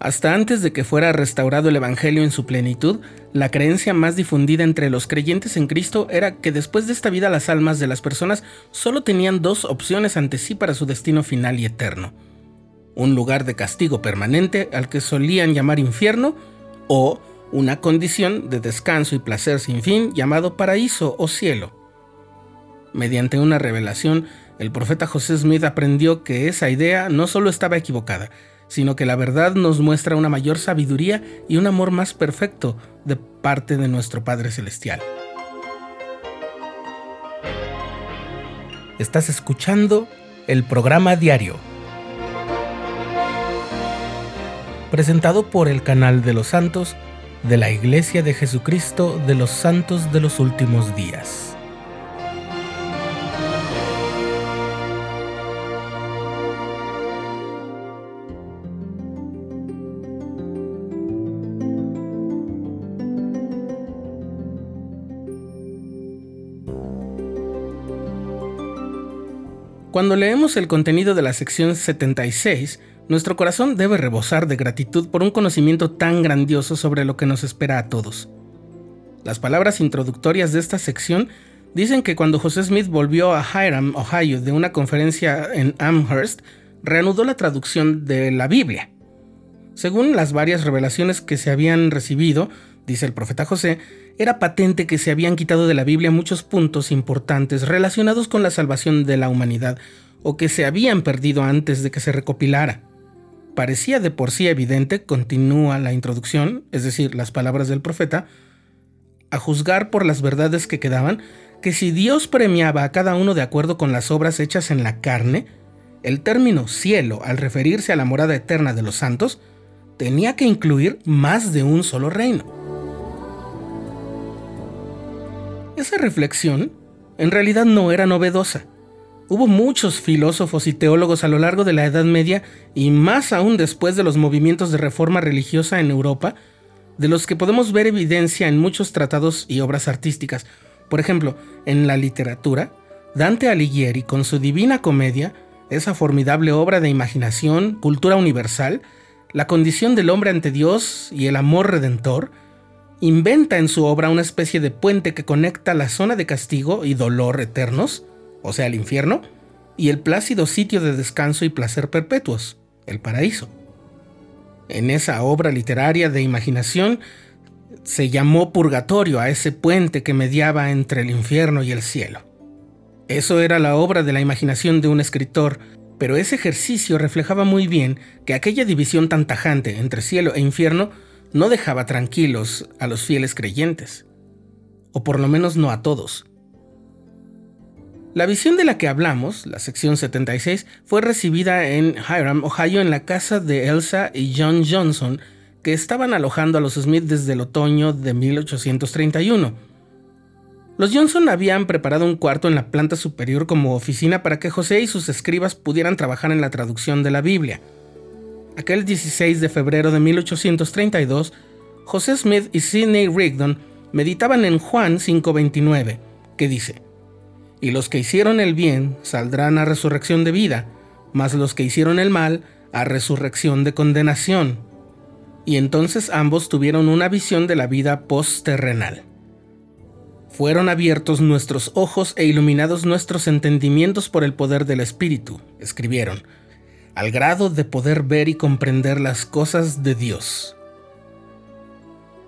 Hasta antes de que fuera restaurado el Evangelio en su plenitud, la creencia más difundida entre los creyentes en Cristo era que después de esta vida las almas de las personas solo tenían dos opciones ante sí para su destino final y eterno. Un lugar de castigo permanente al que solían llamar infierno o una condición de descanso y placer sin fin llamado paraíso o cielo. Mediante una revelación, el profeta José Smith aprendió que esa idea no solo estaba equivocada, sino que la verdad nos muestra una mayor sabiduría y un amor más perfecto de parte de nuestro Padre Celestial. Estás escuchando el programa diario, presentado por el canal de los santos de la Iglesia de Jesucristo de los Santos de los Últimos Días. Cuando leemos el contenido de la sección 76, nuestro corazón debe rebosar de gratitud por un conocimiento tan grandioso sobre lo que nos espera a todos. Las palabras introductorias de esta sección dicen que cuando José Smith volvió a Hiram, Ohio, de una conferencia en Amherst, reanudó la traducción de la Biblia. Según las varias revelaciones que se habían recibido, dice el profeta José, era patente que se habían quitado de la Biblia muchos puntos importantes relacionados con la salvación de la humanidad o que se habían perdido antes de que se recopilara. Parecía de por sí evidente, continúa la introducción, es decir, las palabras del profeta, a juzgar por las verdades que quedaban, que si Dios premiaba a cada uno de acuerdo con las obras hechas en la carne, el término cielo, al referirse a la morada eterna de los santos, tenía que incluir más de un solo reino. Esa reflexión en realidad no era novedosa. Hubo muchos filósofos y teólogos a lo largo de la Edad Media y más aún después de los movimientos de reforma religiosa en Europa, de los que podemos ver evidencia en muchos tratados y obras artísticas. Por ejemplo, en la literatura, Dante Alighieri con su Divina Comedia, esa formidable obra de imaginación, cultura universal, la condición del hombre ante Dios y el amor redentor, inventa en su obra una especie de puente que conecta la zona de castigo y dolor eternos, o sea, el infierno, y el plácido sitio de descanso y placer perpetuos, el paraíso. En esa obra literaria de imaginación se llamó purgatorio a ese puente que mediaba entre el infierno y el cielo. Eso era la obra de la imaginación de un escritor, pero ese ejercicio reflejaba muy bien que aquella división tan tajante entre cielo e infierno no dejaba tranquilos a los fieles creyentes, o por lo menos no a todos. La visión de la que hablamos, la sección 76, fue recibida en Hiram, Ohio, en la casa de Elsa y John Johnson, que estaban alojando a los Smith desde el otoño de 1831. Los Johnson habían preparado un cuarto en la planta superior como oficina para que José y sus escribas pudieran trabajar en la traducción de la Biblia. Aquel 16 de febrero de 1832, José Smith y Sidney Rigdon meditaban en Juan 5:29, que dice, Y los que hicieron el bien saldrán a resurrección de vida, mas los que hicieron el mal a resurrección de condenación. Y entonces ambos tuvieron una visión de la vida postterrenal. Fueron abiertos nuestros ojos e iluminados nuestros entendimientos por el poder del Espíritu, escribieron, al grado de poder ver y comprender las cosas de Dios.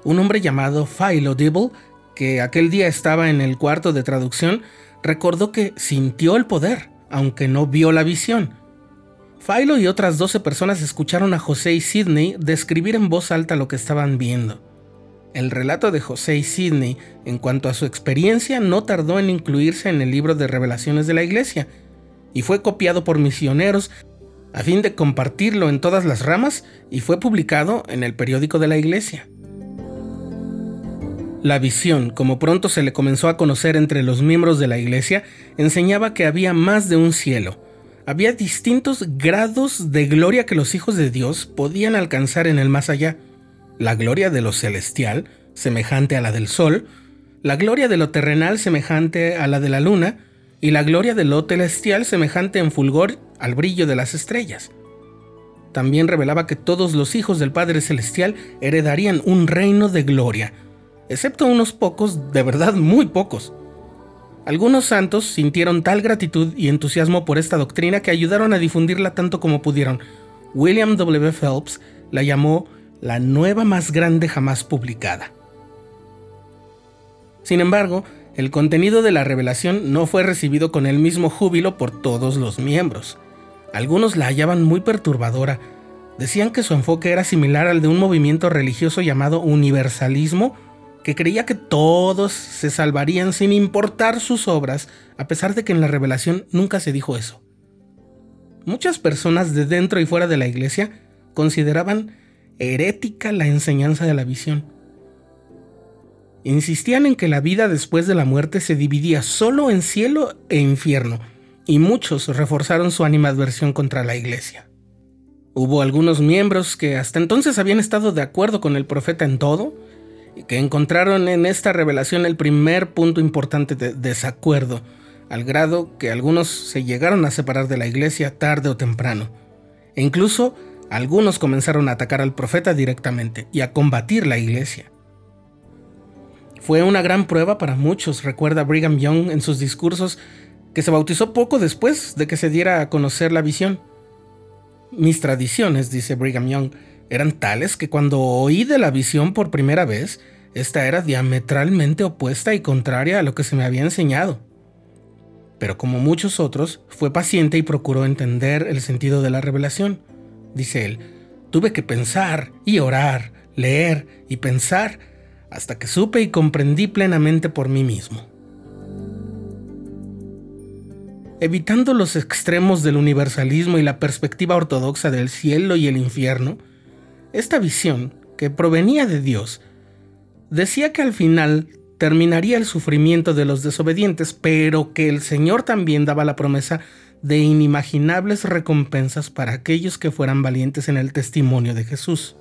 Un hombre llamado Philo Dibble, que aquel día estaba en el cuarto de traducción, recordó que sintió el poder, aunque no vio la visión. Philo y otras 12 personas escucharon a José y Sidney describir en voz alta lo que estaban viendo. El relato de José y Sidney en cuanto a su experiencia no tardó en incluirse en el libro de revelaciones de la iglesia, y fue copiado por misioneros a fin de compartirlo en todas las ramas y fue publicado en el periódico de la iglesia. La visión, como pronto se le comenzó a conocer entre los miembros de la iglesia, enseñaba que había más de un cielo. Había distintos grados de gloria que los hijos de Dios podían alcanzar en el más allá. La gloria de lo celestial, semejante a la del sol, la gloria de lo terrenal, semejante a la de la luna, y la gloria de lo celestial, semejante en fulgor al brillo de las estrellas. también revelaba que todos los hijos del Padre Celestial heredarían un reino de gloria, excepto unos pocos, de verdad muy pocos. Algunos santos sintieron tal gratitud y entusiasmo por esta doctrina que ayudaron a difundirla tanto como pudieron. William W. Phelps la llamó la nueva más grande jamás publicada. Sin embargo, el contenido de la revelación no fue recibido con el mismo júbilo por todos los miembros. Algunos la hallaban muy perturbadora. Decían que su enfoque era similar al de un movimiento religioso llamado universalismo, que creía que todos se salvarían sin importar sus obras, a pesar de que en la revelación nunca se dijo eso. Muchas personas de dentro y fuera de la iglesia consideraban herética la enseñanza de la visión. Insistían en que la vida después de la muerte se dividía solo en cielo e infierno, y muchos reforzaron su animadversión contra la iglesia. Hubo algunos miembros que hasta entonces habían estado de acuerdo con el profeta en todo, y que encontraron en esta revelación el primer punto importante de desacuerdo, al grado que algunos se llegaron a separar de la iglesia tarde o temprano, e incluso algunos comenzaron a atacar al profeta directamente y a combatir la iglesia. Fue una gran prueba para muchos, recuerda Brigham Young en sus discursos, que se bautizó poco después de que se diera a conocer la visión. Mis tradiciones, dice Brigham Young, eran tales que cuando oí de la visión por primera vez, esta era diametralmente opuesta y contraria a lo que se me había enseñado. Pero como muchos otros, fue paciente y procuró entender el sentido de la revelación. Dice él, tuve que pensar y orar, leer y pensar hasta que supe y comprendí plenamente por mí mismo. Evitando los extremos del universalismo y la perspectiva ortodoxa del cielo y el infierno, esta visión, que provenía de Dios, decía que al final terminaría el sufrimiento de los desobedientes, pero que el Señor también daba la promesa de inimaginables recompensas para aquellos que fueran valientes en el testimonio de Jesús.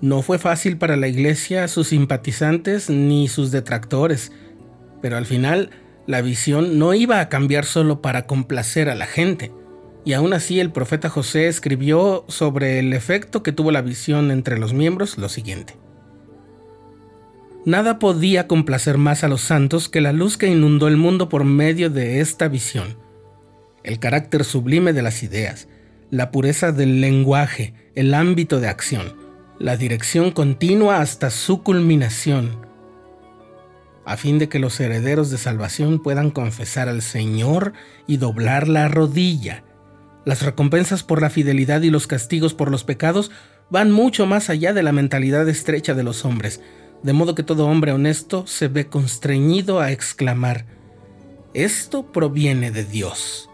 No fue fácil para la iglesia, sus simpatizantes ni sus detractores, pero al final la visión no iba a cambiar solo para complacer a la gente. Y aún así el profeta José escribió sobre el efecto que tuvo la visión entre los miembros lo siguiente. Nada podía complacer más a los santos que la luz que inundó el mundo por medio de esta visión. El carácter sublime de las ideas, la pureza del lenguaje, el ámbito de acción, la dirección continua hasta su culminación, a fin de que los herederos de salvación puedan confesar al Señor y doblar la rodilla. Las recompensas por la fidelidad y los castigos por los pecados van mucho más allá de la mentalidad estrecha de los hombres, de modo que todo hombre honesto se ve constreñido a exclamar, esto proviene de Dios.